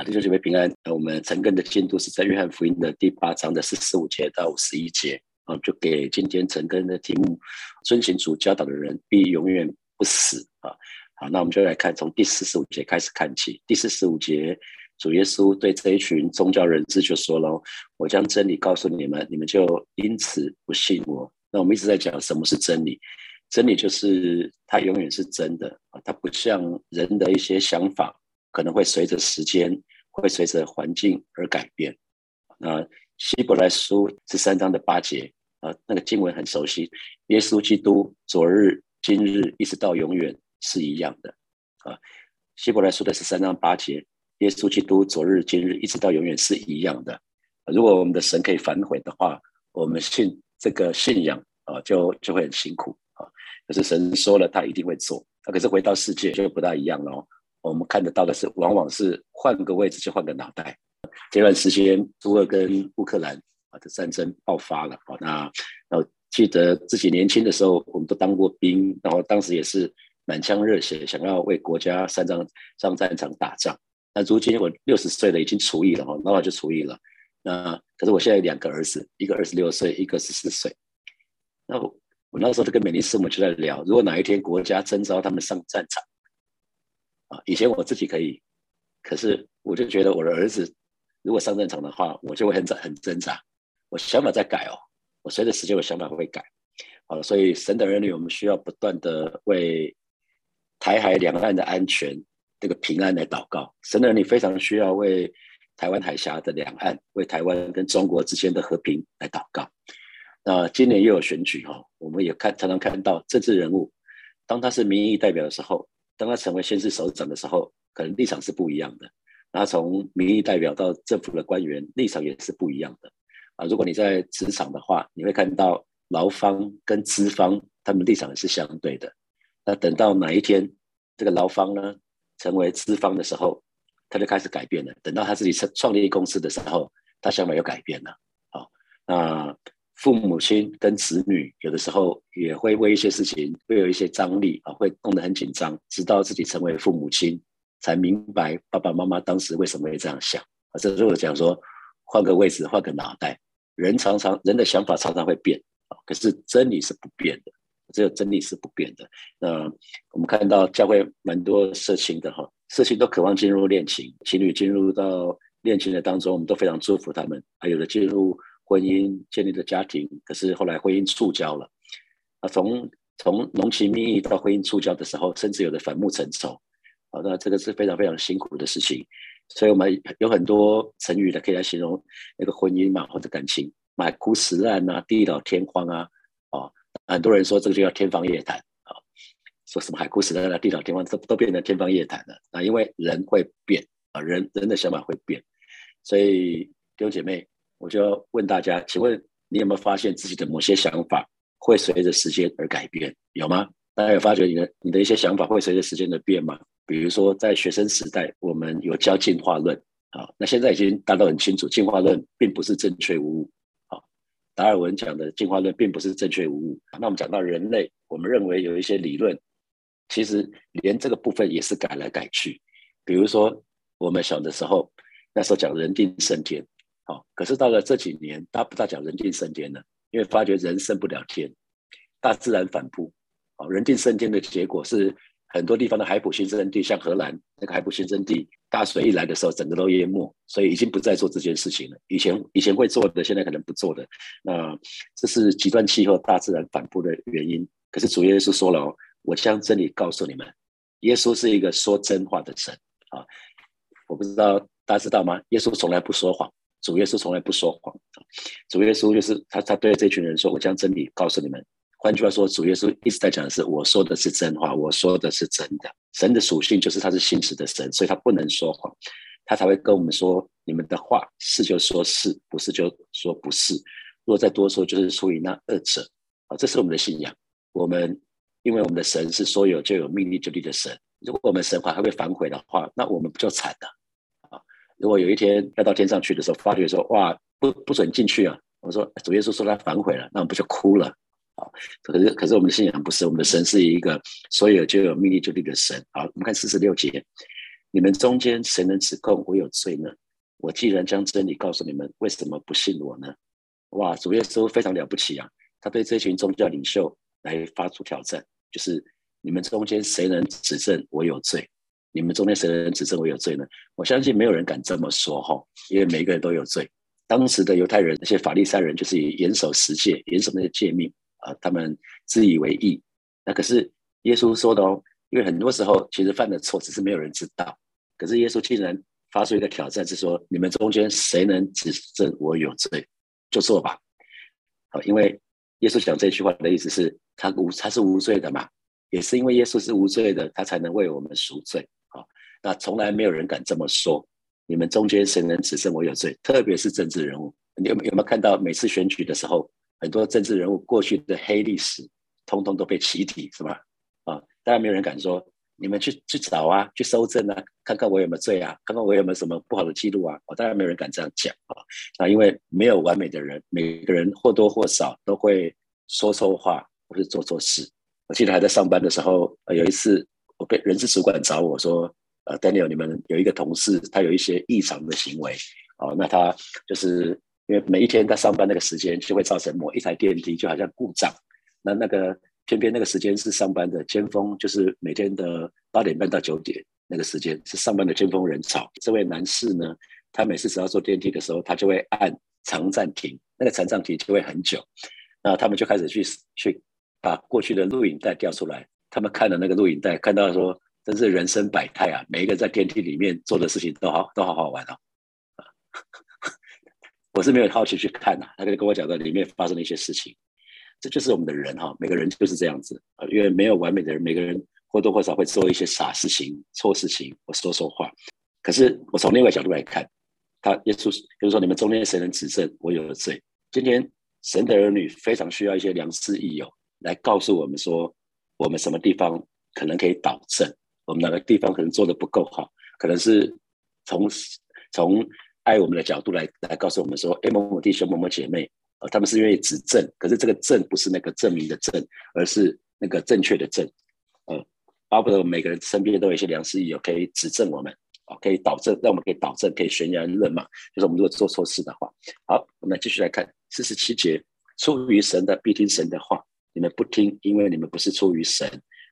啊，弟兄姐妹平安。我们成根的进度是在约翰福音的第八章的四十五节到五十一节啊，就给今天成根的题目：遵循主教导的人必永远不死啊。好，那我们就来看从第四十五节开始看起。第四十五节，主耶稣对这一群宗教人士就说了：“我将真理告诉你们，你们就因此不信我。”那我们一直在讲什么是真理？真理就是它永远是真的啊，它不像人的一些想法。可能会随着时间，会随着环境而改变。那希伯来书十三章的八节啊，那个经文很熟悉。耶稣基督昨日、今日一直到永远是一样的啊。希伯来书的十三章八节，耶稣基督昨日、今日一直到永远是一样的。如果我们的神可以反悔的话，我们信这个信仰啊，就就会很辛苦啊。可是神说了，他一定会做。可是回到世界就不大一样了。我们看得到的是，往往是换个位置就换个脑袋。这段时间，苏俄跟乌克兰啊的战争爆发了啊。那然后记得自己年轻的时候，我们都当过兵，然后当时也是满腔热血，想要为国家上战上战场打仗。那如今我六十岁了，已经除役了哈，那我就除役了。那可是我现在有两个儿子，一个二十六岁，一个十四岁。那我我那时候就跟美林师母就在聊，如果哪一天国家征召他们上战场。啊，以前我自己可以，可是我就觉得我的儿子如果上战场的话，我就会很很挣扎。我想法在改哦，我随着时间，我想法会改。好啊，所以神的儿女，我们需要不断的为台海两岸的安全、这个平安来祷告。神的儿女非常需要为台湾海峡的两岸、为台湾跟中国之间的和平来祷告。那今年又有选举哦，我们也看常常看到政治人物，当他是民意代表的时候。当他成为县市首长的时候，可能立场是不一样的。然后从民意代表到政府的官员，立场也是不一样的。啊，如果你在职场的话，你会看到劳方跟资方他们立场是相对的。那等到哪一天这个劳方呢成为资方的时候，他就开始改变了。等到他自己创创立公司的时候，他想法又改变了。好，那。父母亲跟子女有的时候也会为一些事情会有一些张力啊，会弄得很紧张，直到自己成为父母亲，才明白爸爸妈妈当时为什么会这样想啊。这是我讲说，换个位置，换个脑袋，人常常人的想法常常会变啊，可是真理是不变的，只有真理是不变的。那我们看到教会蛮多色情的哈，色情都渴望进入恋情，情侣进入到恋情的当中，我们都非常祝福他们，还有的进入。婚姻建立的家庭，可是后来婚姻触礁了啊！从从浓情蜜意到婚姻触礁的时候，甚至有的反目成仇啊！那这个是非常非常辛苦的事情。所以我们有很多成语的可以来形容那个婚姻嘛，或者感情，海枯石烂啊，地老天荒啊！啊，很多人说这个就叫天方夜谭啊，说什么海枯石烂啊，地老天荒都都变成天方夜谭了啊！因为人会变啊，人人的想法会变，所以弟兄姐妹。我就要问大家，请问你有没有发现自己的某些想法会随着时间而改变？有吗？大家有发觉你的你的一些想法会随着时间的变吗？比如说在学生时代，我们有教进化论，啊，那现在已经大家都很清楚，进化论并不是正确无误，啊，达尔文讲的进化论并不是正确无误。那我们讲到人类，我们认为有一些理论，其实连这个部分也是改来改去。比如说我们小的时候，那时候讲人定胜天。哦，可是到了这几年，大不大讲人定胜天了，因为发觉人胜不了天，大自然反扑。哦，人定胜天的结果是很多地方的海普新生地，像荷兰那个海普新生地，大水一来的时候，整个都淹没，所以已经不再做这件事情了。以前以前会做的，现在可能不做的。那这是极端气候、大自然反扑的原因。可是主耶稣说了哦，我将真理告诉你们，耶稣是一个说真话的神啊。我不知道大家知道吗？耶稣从来不说谎。主耶稣从来不说谎，主耶稣就是他，他对这群人说：“我将真理告诉你们。”换句话说，主耶稣一直在讲的是：“我说的是真话，我说的是真的。”神的属性就是他是信实的神，所以他不能说谎，他才会跟我们说：“你们的话是就说是不是就说不是。如果再多说，就是出于那二者。”啊，这是我们的信仰。我们因为我们的神是说有就有、命立就立的神。如果我们神话还会反悔的话，那我们不就惨了？如果有一天要到天上去的时候，发觉说哇不不准进去啊！我说主耶稣说他反悔了，那我们不就哭了啊？可是可是我们的信仰不是，我们的神是一个所有就有命令就立的神啊！我们看四十六节，你们中间谁能指控我有罪呢？我既然将真理告诉你们，为什么不信我呢？哇，主耶稣非常了不起啊！他对这群宗教领袖来发出挑战，就是你们中间谁能指证我有罪？你们中间谁能指证我有罪呢？我相信没有人敢这么说哈，因为每个人都有罪。当时的犹太人那些法利赛人就是以严守十诫、严守那些诫命啊，他们自以为义。那可是耶稣说的哦，因为很多时候其实犯的错只是没有人知道。可是耶稣竟然发出一个挑战，是说你们中间谁能指证我有罪，就做吧。好，因为耶稣讲这句话的意思是他无他是无罪的嘛，也是因为耶稣是无罪的，他才能为我们赎罪。那从来没有人敢这么说。你们中间谁能指证我有罪？特别是政治人物，你有有没有看到每次选举的时候，很多政治人物过去的黑历史，通通都被起底，是吧？啊，当然没有人敢说，你们去去找啊，去搜证啊，看看我有没有罪啊，看看我有没有什么不好的记录啊。我当然没有人敢这样讲啊，啊，因为没有完美的人，每个人或多或少都会说错话或是做错事。我记得还在上班的时候，有一次我被人事主管找我说。呃，Daniel，你们有一个同事，他有一些异常的行为，哦，那他就是因为每一天他上班那个时间就会造成某一台电梯就好像故障，那那个偏偏那个时间是上班的尖峰，就是每天的八点半到九点那个时间是上班的尖峰人潮。这位男士呢，他每次只要坐电梯的时候，他就会按长暂停，那个长暂停就会很久，那他们就开始去去把过去的录影带调出来，他们看了那个录影带，看到说。真是人生百态啊！每一个在电梯里面做的事情都好，都好好玩哦。我是没有好奇去看呐，他就跟我讲的里面发生了一些事情。这就是我们的人哈，每个人就是这样子啊，因为没有完美的人，每个人或多或少会做一些傻事情、错事情或说错话。可是我从另外角度来看，他耶稣就是说，你们中间谁能指证我有了罪？今天神的儿女非常需要一些良师益友来告诉我们说，我们什么地方可能可以导正。我们哪个地方可能做的不够好，可能是从从爱我们的角度来来告诉我们说，哎，某某弟兄、某某姐妹，呃，他们是愿意指正，可是这个正不是那个证明的正，而是那个正确的正，呃，巴不得我们每个人身边都有一些良师益友可以指正我们，啊，可以导正，让我们可以导正，可以悬崖勒马。就是我们如果做错事的话，好，我们来继续来看四十七节，出于神的必听神的话，你们不听，因为你们不是出于神。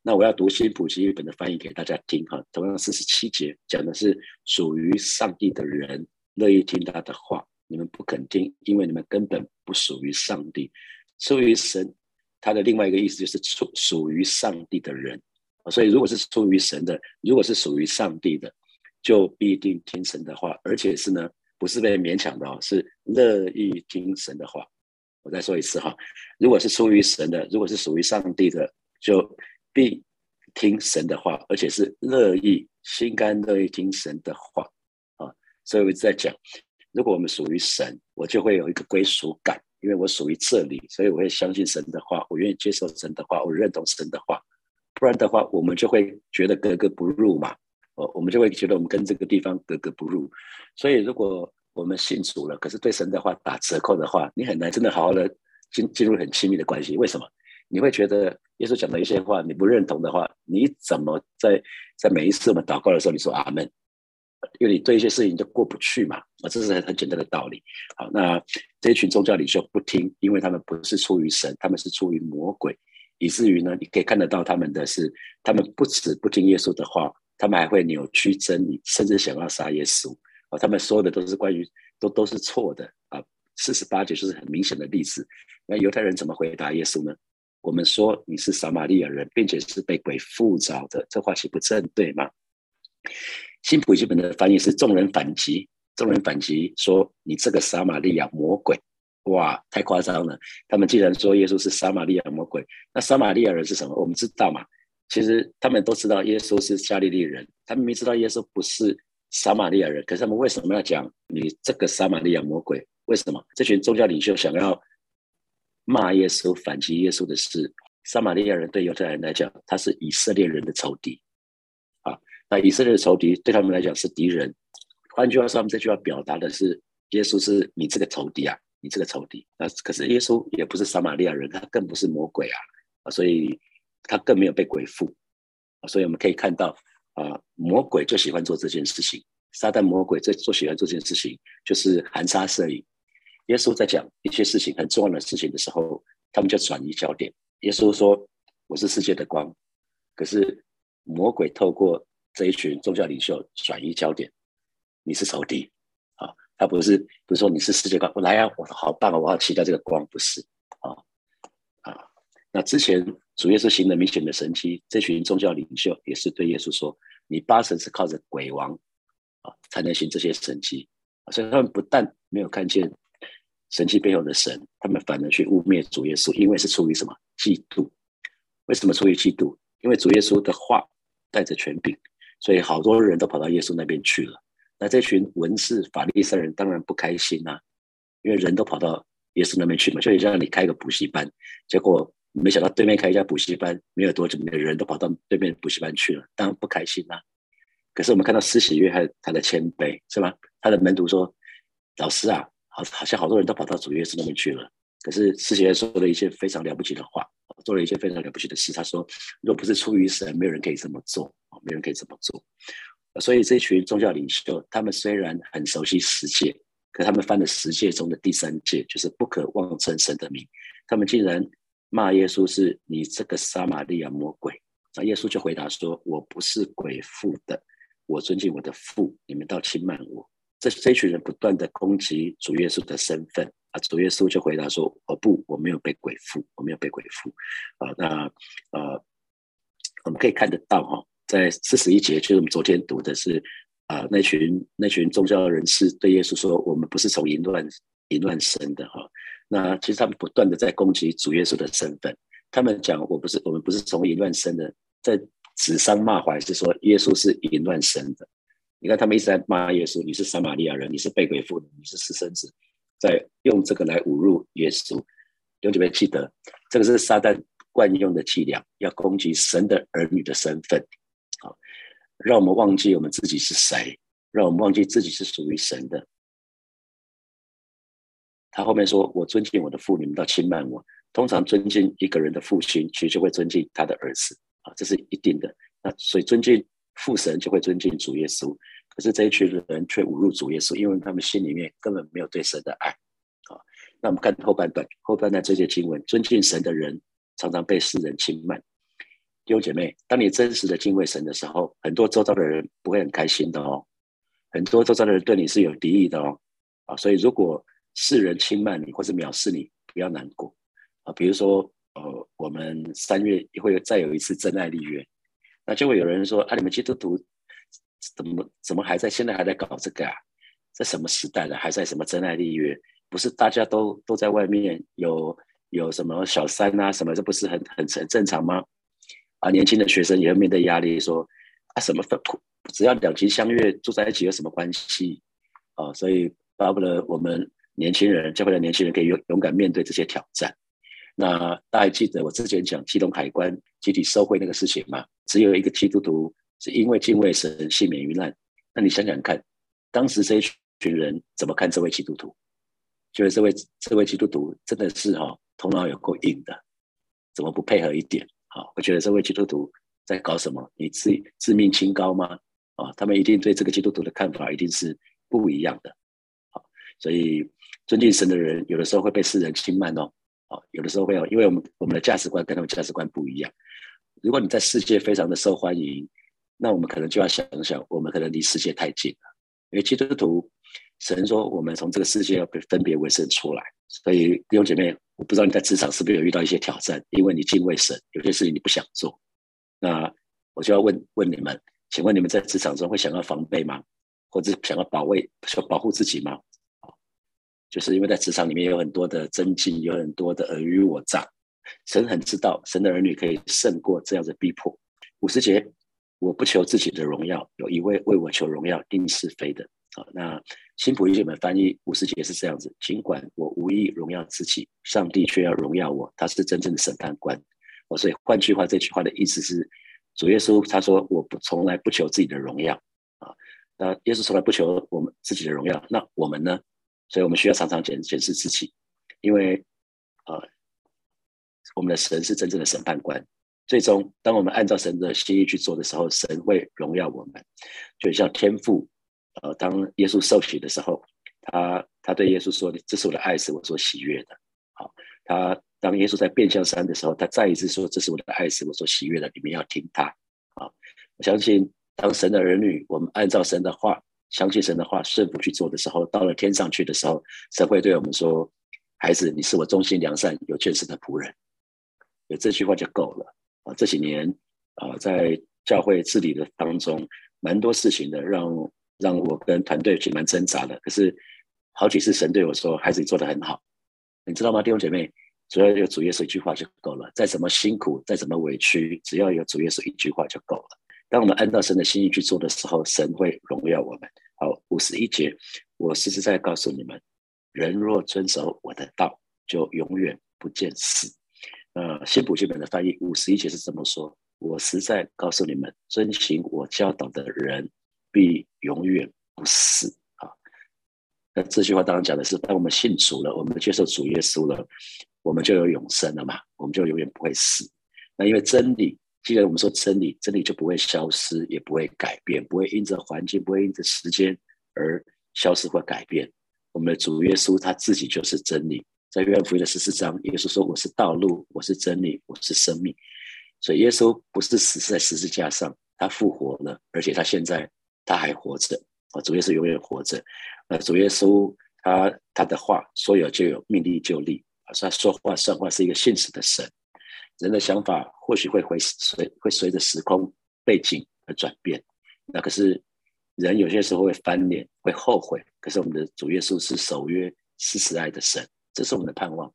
那我要读新普及一本的翻译给大家听哈，同样四十七节讲的是属于上帝的人乐意听他的话，你们不肯听，因为你们根本不属于上帝。出于神，他的另外一个意思就是属属于上帝的人。所以如果是出于神的，如果是属于上帝的，就必定听神的话，而且是呢，不是被勉强的哦，是乐意听神的话。我再说一次哈，如果是出于神的，如果是属于上帝的，就必听神的话，而且是乐意、心甘乐意听神的话啊！所以我一直在讲，如果我们属于神，我就会有一个归属感，因为我属于这里，所以我会相信神的话，我愿意接受神的话，我认同神的话。不然的话，我们就会觉得格格不入嘛。哦，我们就会觉得我们跟这个地方格格不入。所以，如果我们信主了，可是对神的话打折扣的话，你很难真的好好的进进入很亲密的关系。为什么？你会觉得耶稣讲的一些话你不认同的话，你怎么在在每一次我们祷告的时候你说阿门？因为你对一些事情就过不去嘛，啊，这是很很简单的道理。好，那这一群宗教领袖不听，因为他们不是出于神，他们是出于魔鬼，以至于呢，你可以看得到他们的是，他们不止不听耶稣的话，他们还会扭曲真理，甚至想要杀耶稣。啊，他们说的都是关于都都是错的啊。四十八节就是很明显的例子。那犹太人怎么回答耶稣呢？我们说你是撒玛利亚人，并且是被鬼附着的，这话岂不正对吗？新普基本的翻译是众人反击，众人反击说你这个撒玛利亚魔鬼，哇，太夸张了！他们既然说耶稣是撒玛利亚魔鬼，那撒玛利亚人是什么？我们知道嘛？其实他们都知道耶稣是加利利人，他们明明知道耶稣不是撒玛利亚人，可是他们为什么要讲你这个撒玛利亚魔鬼？为什么？这群宗教领袖想要？骂耶稣、反击耶稣的是撒玛利亚人，对犹太人来讲，他是以色列人的仇敌啊。那以色列的仇敌对他们来讲是敌人。换句话说，他们这句话表达的是耶稣是你这个仇敌啊，你这个仇敌。那可是耶稣也不是撒玛利亚人，他更不是魔鬼啊啊，所以他更没有被鬼附啊。所以我们可以看到啊，魔鬼就喜欢做这件事情。撒旦魔鬼在做喜欢做这件事情，就是含沙射影。耶稣在讲一些事情很重要的事情的时候，他们就转移焦点。耶稣说：“我是世界的光。”可是魔鬼透过这一群宗教领袖转移焦点。你是仇敌啊！他不是不是说你是世界光，我来啊！我好棒啊！我要期待这个光，不是啊啊！那之前主耶稣行了明显的神迹，这群宗教领袖也是对耶稣说：“你八成是靠着鬼王啊才能行这些神迹。”所以他们不但没有看见神迹背后的神，他们反而去污蔑主耶稣，因为是出于什么嫉妒？为什么出于嫉妒？因为主耶稣的话带着权柄，所以好多人都跑到耶稣那边去了。那这群文士法利赛人当然不开心呐，因为人都跑到耶稣那边去嘛，就像你开个补习班，结果没想到对面开一家补习班，没有多久，每个人都跑到对面补习班去了，当然不开心呐。可是我们看到施洗约翰他的谦卑是吗？他的门徒说：“老师啊，好，像好多人都跑到主耶稣那边去了。”可是施洗约说了一些非常了不起的话，做了一些非常了不起的事。他说：“若不是出于神，没有人可以这么做啊没人可以这么做。”所以这群宗教领袖，他们虽然很熟悉十诫，可他们犯了十诫中的第三诫，就是不可妄称神的名。他们竟然骂耶稣是你这个撒玛利亚魔鬼。那耶稣就回答说：“我不是鬼父的，我尊敬我的父，你们倒轻慢我。”这这群人不断的攻击主耶稣的身份啊，主耶稣就回答说：“我不，我没有被鬼附，我没有被鬼附。”啊，那呃，我们可以看得到哈。在四十一节，就是我们昨天读的是，啊，那群那群宗教人士对耶稣说：“我们不是从淫乱淫乱生的哈。”那其实他们不断的在攻击主耶稣的身份。他们讲：“我不是，我们不是从淫乱生的。”在指桑骂槐，是说耶稣是淫乱生的。你看，他们一直在骂耶稣：“你是撒玛利亚人，你是被鬼附的，你是私生子。”在用这个来侮辱耶稣。有几位记得，这个是撒旦惯用的伎俩，要攻击神的儿女的身份。好让我们忘记我们自己是谁，让我们忘记自己是属于神的。他后面说：“我尊敬我的父，你们倒轻慢我。”通常尊敬一个人的父亲，其实就会尊敬他的儿子啊，这是一定的。那所以尊敬父神，就会尊敬主耶稣。可是这一群人却侮辱主耶稣，因为他们心里面根本没有对神的爱啊。那我们看后半段，后半段这些经文，尊敬神的人常常被世人轻慢。弟兄姐妹，当你真实的敬畏神的时候，很多周遭的人不会很开心的哦。很多周遭的人对你是有敌意的哦。啊，所以如果世人轻慢你或是藐视你，不要难过啊。比如说，呃，我们三月会再有一次真爱立约，那就会有人说：啊，你们基督徒怎么怎么还在现在还在搞这个啊？在什么时代了，还在什么真爱立约？不是大家都都在外面有有什么小三啊什么？这不是很很很正常吗？啊，年轻的学生也会面对压力，说啊，什么，只要两情相悦，住在一起有什么关系？啊，所以巴不得我们年轻人，教会的年轻人可以勇勇敢面对这些挑战。那大家记得我之前讲基隆海关集体受贿那个事情吗？只有一个基督徒是因为敬畏神幸免于难。那你想想看，当时这一群人怎么看这位基督徒？觉得这位这位基督徒真的是哈头脑有够硬的，怎么不配合一点？好，我觉得这位基督徒在搞什么？你自自命清高吗？啊，他们一定对这个基督徒的看法一定是不一样的。好，所以尊敬神的人，有的时候会被世人轻慢哦。好，有的时候会有，因为我们我们的价值观跟他们价值观不一样。如果你在世界非常的受欢迎，那我们可能就要想想，我们可能离世界太近了。因为基督徒，神说我们从这个世界要被分别为圣出来。所以弟兄姐妹。我不知道你在职场是不是有遇到一些挑战，因为你敬畏神，有些事情你不想做。那我就要问问你们，请问你们在职场中会想要防备吗？或者想要保卫、想保护自己吗？就是因为在职场里面有很多的增进，有很多的尔虞我诈。神很知道，神的儿女可以胜过这样的逼迫。五十节，我不求自己的荣耀，有一位为我求荣耀，定是非的。好，那新普译本翻译五十节是这样子：尽管我无意荣耀自己，上帝却要荣耀我，他是真正的审判官。哦，所以换句话，这句话的意思是，主耶稣他说我不从来不求自己的荣耀啊。那耶稣从来不求我们自己的荣耀，那我们呢？所以我们需要常常检检视自己，因为呃，我们的神是真正的审判官，最终，当我们按照神的心意去做的时候，神会荣耀我们。就像天父，呃，当耶稣受洗的时候，他他对耶稣说：“这是我的爱，是我所喜悦的。”好，他当耶稣在变相山的时候，他再一次说：“这是我的爱，是我所喜悦的。”你们要听他。好，我相信，当神的儿女，我们按照神的话，相信神的话，顺服去做的时候，到了天上去的时候，神会对我们说：“孩子，你是我忠心良善、有见识的仆人。”有这句话就够了。啊，这几年啊，在教会治理的当中，蛮多事情的，让让我跟团队其实蛮挣扎的。可是好几次神对我说：“孩子，你做的很好，你知道吗，弟兄姐妹？只要有主耶稣一句话就够了。再怎么辛苦，再怎么委屈，只要有主耶稣一句话就够了。当我们按照神的心意去做的时候，神会荣耀我们。”好，五十一节，我实实在在告诉你们：人若遵守我的道，就永远不见死。呃，新普基本的翻译五十一节是这么说：我实在告诉你们，遵行我教导的人，必永远不死。啊，那这句话当然讲的是，当我们信主了，我们接受主耶稣了，我们就有永生了嘛，我们就永远不会死。那因为真理，既然我们说真理，真理就不会消失，也不会改变，不会因着环境，不会因着时间而消失或改变。我们的主耶稣他自己就是真理。在约翰福音的十四章，耶稣说：“我是道路，我是真理，我是生命。”所以耶稣不是死在十字架上，他复活了，而且他现在他还活着。啊，主耶稣永远活着。呃，主耶稣他他的话说有就有，命立就立。啊，他说话算话是一个现实的神。人的想法或许会会随会随着时空背景而转变。那可是人有些时候会翻脸，会后悔。可是我们的主耶稣是守约、是慈爱的神。这是我们的盼望，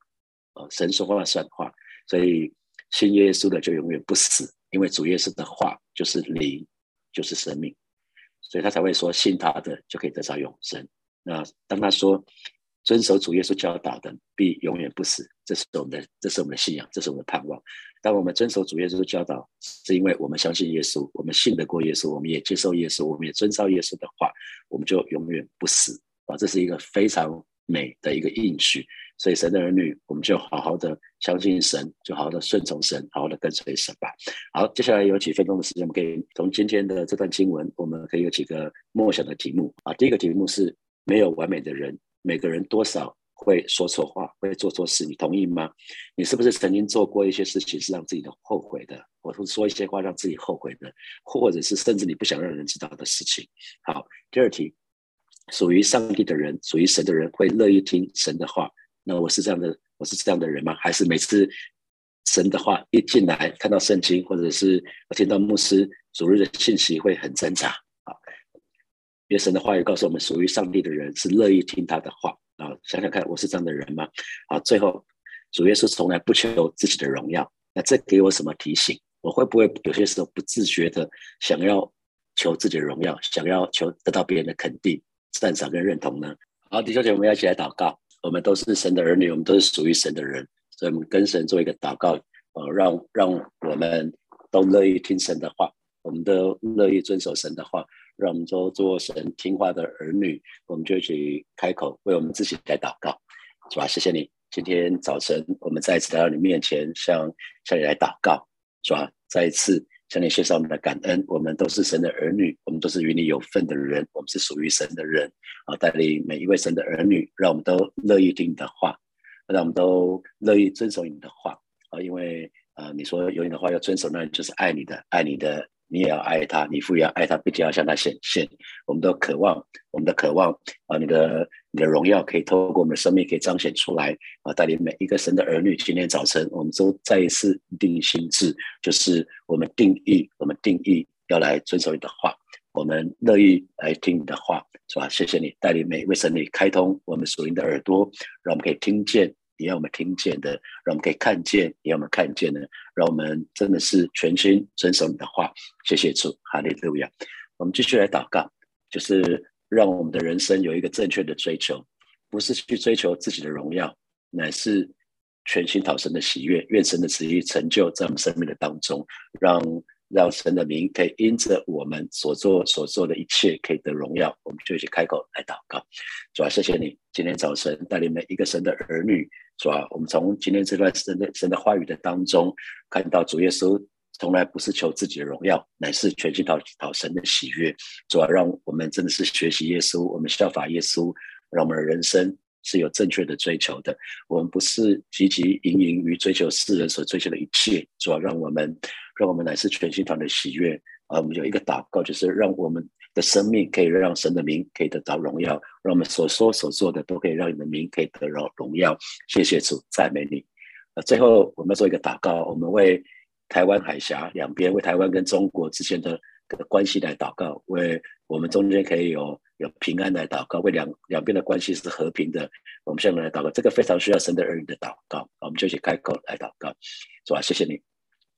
啊，神说话算话，所以信耶稣的就永远不死，因为主耶稣的话就是灵，就是生命，所以他才会说信他的就可以得到永生。那当他说遵守主耶稣教导的必永远不死，这是我们的，这是我们的信仰，这是我们的盼望。当我们遵守主耶稣教导，是因为我们相信耶稣，我们信得过耶稣，我们也接受耶稣，我们也遵照耶稣的话，我们就永远不死啊！这是一个非常美的一个应许。所以神的儿女，我们就好好的相信神，就好好的顺从神，好好的跟随神吧。好，接下来有几分钟的时间，我们可以从今天的这段经文，我们可以有几个默想的题目啊。第一个题目是没有完美的人，每个人多少会说错话，会做错事，你同意吗？你是不是曾经做过一些事情是让自己的后悔的，或者说一些话让自己后悔的，或者是甚至你不想让人知道的事情？好，第二题，属于上帝的人，属于神的人，会乐意听神的话。那我是这样的，我是这样的人吗？还是每次神的话一进来，看到圣经，或者是我听到牧师主日的信息，会很挣扎？因为神的话语告诉我们，属于上帝的人是乐意听他的话啊。想想看，我是这样的人吗？啊，最后主耶稣从来不求自己的荣耀，那这给我什么提醒？我会不会有些时候不自觉的想要求自己的荣耀，想要求得到别人的肯定、赞赏跟认同呢？好，弟兄姐妹，我们要一起来祷告。我们都是神的儿女，我们都是属于神的人，所以我们跟神做一个祷告，呃，让让我们都乐意听神的话，我们都乐意遵守神的话，让我们都做神听话的儿女，我们就去开口为我们自己来祷告，是吧？谢谢你，今天早晨我们再一次来到你面前，向向你来祷告，是吧？再一次。向你献上我们的感恩，我们都是神的儿女，我们都是与你有份的人，我们是属于神的人啊！带领每一位神的儿女，让我们都乐意听你的话，让我们都乐意遵守你的话啊！因为啊，你说有你的话要遵守，那就是爱你的，爱你的。你也要爱他，你父也要爱他，并且要向他显现。我们都渴望，我们的渴望啊，你的你的荣耀可以透过我们的生命可以彰显出来啊，带领每一个神的儿女。今天早晨，我们都再一次定心智，就是我们定义，我们定义要来遵守你的话，我们乐意来听你的话，是吧？谢谢你带领每一位神女开通我们属灵的耳朵，让我们可以听见。也让我们听见的，让我们可以看见；也让我们看见的，让我们真的是全心遵守你的话。谢谢主，哈利路亚。我们继续来祷告，就是让我们的人生有一个正确的追求，不是去追求自己的荣耀，乃是全心讨神的喜悦，愿神的旨意成就在我们生命的当中，让。让神的名可以因着我们所做所做的一切可以得荣耀，我们就一起开口来祷告。主啊，谢谢你今天早晨带领每一个神的儿女，主啊，我们从今天这段神的神的话语的当中，看到主耶稣从来不是求自己的荣耀，乃是全心讨讨神的喜悦。主要让我们真的是学习耶稣，我们效法耶稣，让我们的人生是有正确的追求的。我们不是汲汲营营于追求世人所追求的一切。主要让我们，让我们乃是全心讨的喜悦。啊，我们有一个祷告，就是让我们的生命可以让神的名可以得到荣耀，让我们所说所做的都可以让你的名可以得到荣耀。谢谢主，赞美你。呃，最后我们要做一个祷告，我们为台湾海峡两边，为台湾跟中国之间的关系来祷告，为我们中间可以有有平安来祷告，为两两边的关系是和平的。我们现在来祷告，这个非常需要神的儿女的祷告。我们就去开口来祷告，是吧？谢谢你，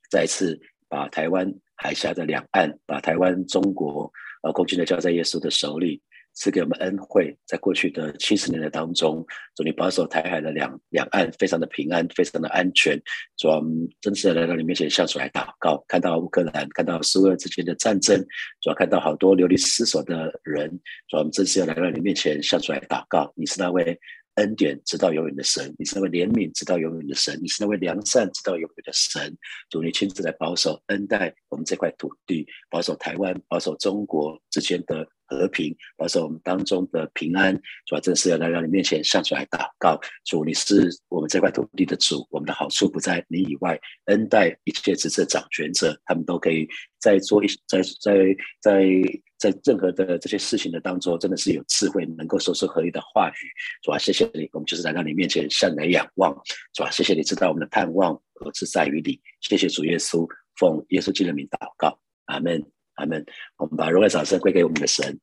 再一次把台湾。海峡的两岸，把台湾、中国，把，空军的交在耶稣的手里，赐给我们恩惠。在过去的七十年的当中，主你保守台海的两两岸非常的平安，非常的安全。主，我们真实的来到你面前，向主来祷告。看到乌克兰，看到苏俄之间的战争，主要看到好多流离失所的人。主，我们真实要来到你面前，向主来祷告。你是那位。恩典直到永远的神，你是那位怜悯直到永远的神，你是那位良善直到永远的神。主，你亲自来保守恩待我们这块土地，保守台湾，保守中国之间的和平，保守我们当中的平安。主啊，真是要来到你面前向主来祷告。主，你是我们这块土地的主，我们的好处不在你以外，恩待一切执政掌权者，他们都可以在做一在在在。在任何的这些事情的当中，真的是有智慧，能够说出合理的话语，主啊，谢谢你，我们就是来到你面前向你仰望，主啊，谢谢你知道我们的盼望何是在于你，谢谢主耶稣，奉耶稣基督的名祷告，阿门，阿门。我们把荣耀掌声归给我们的神，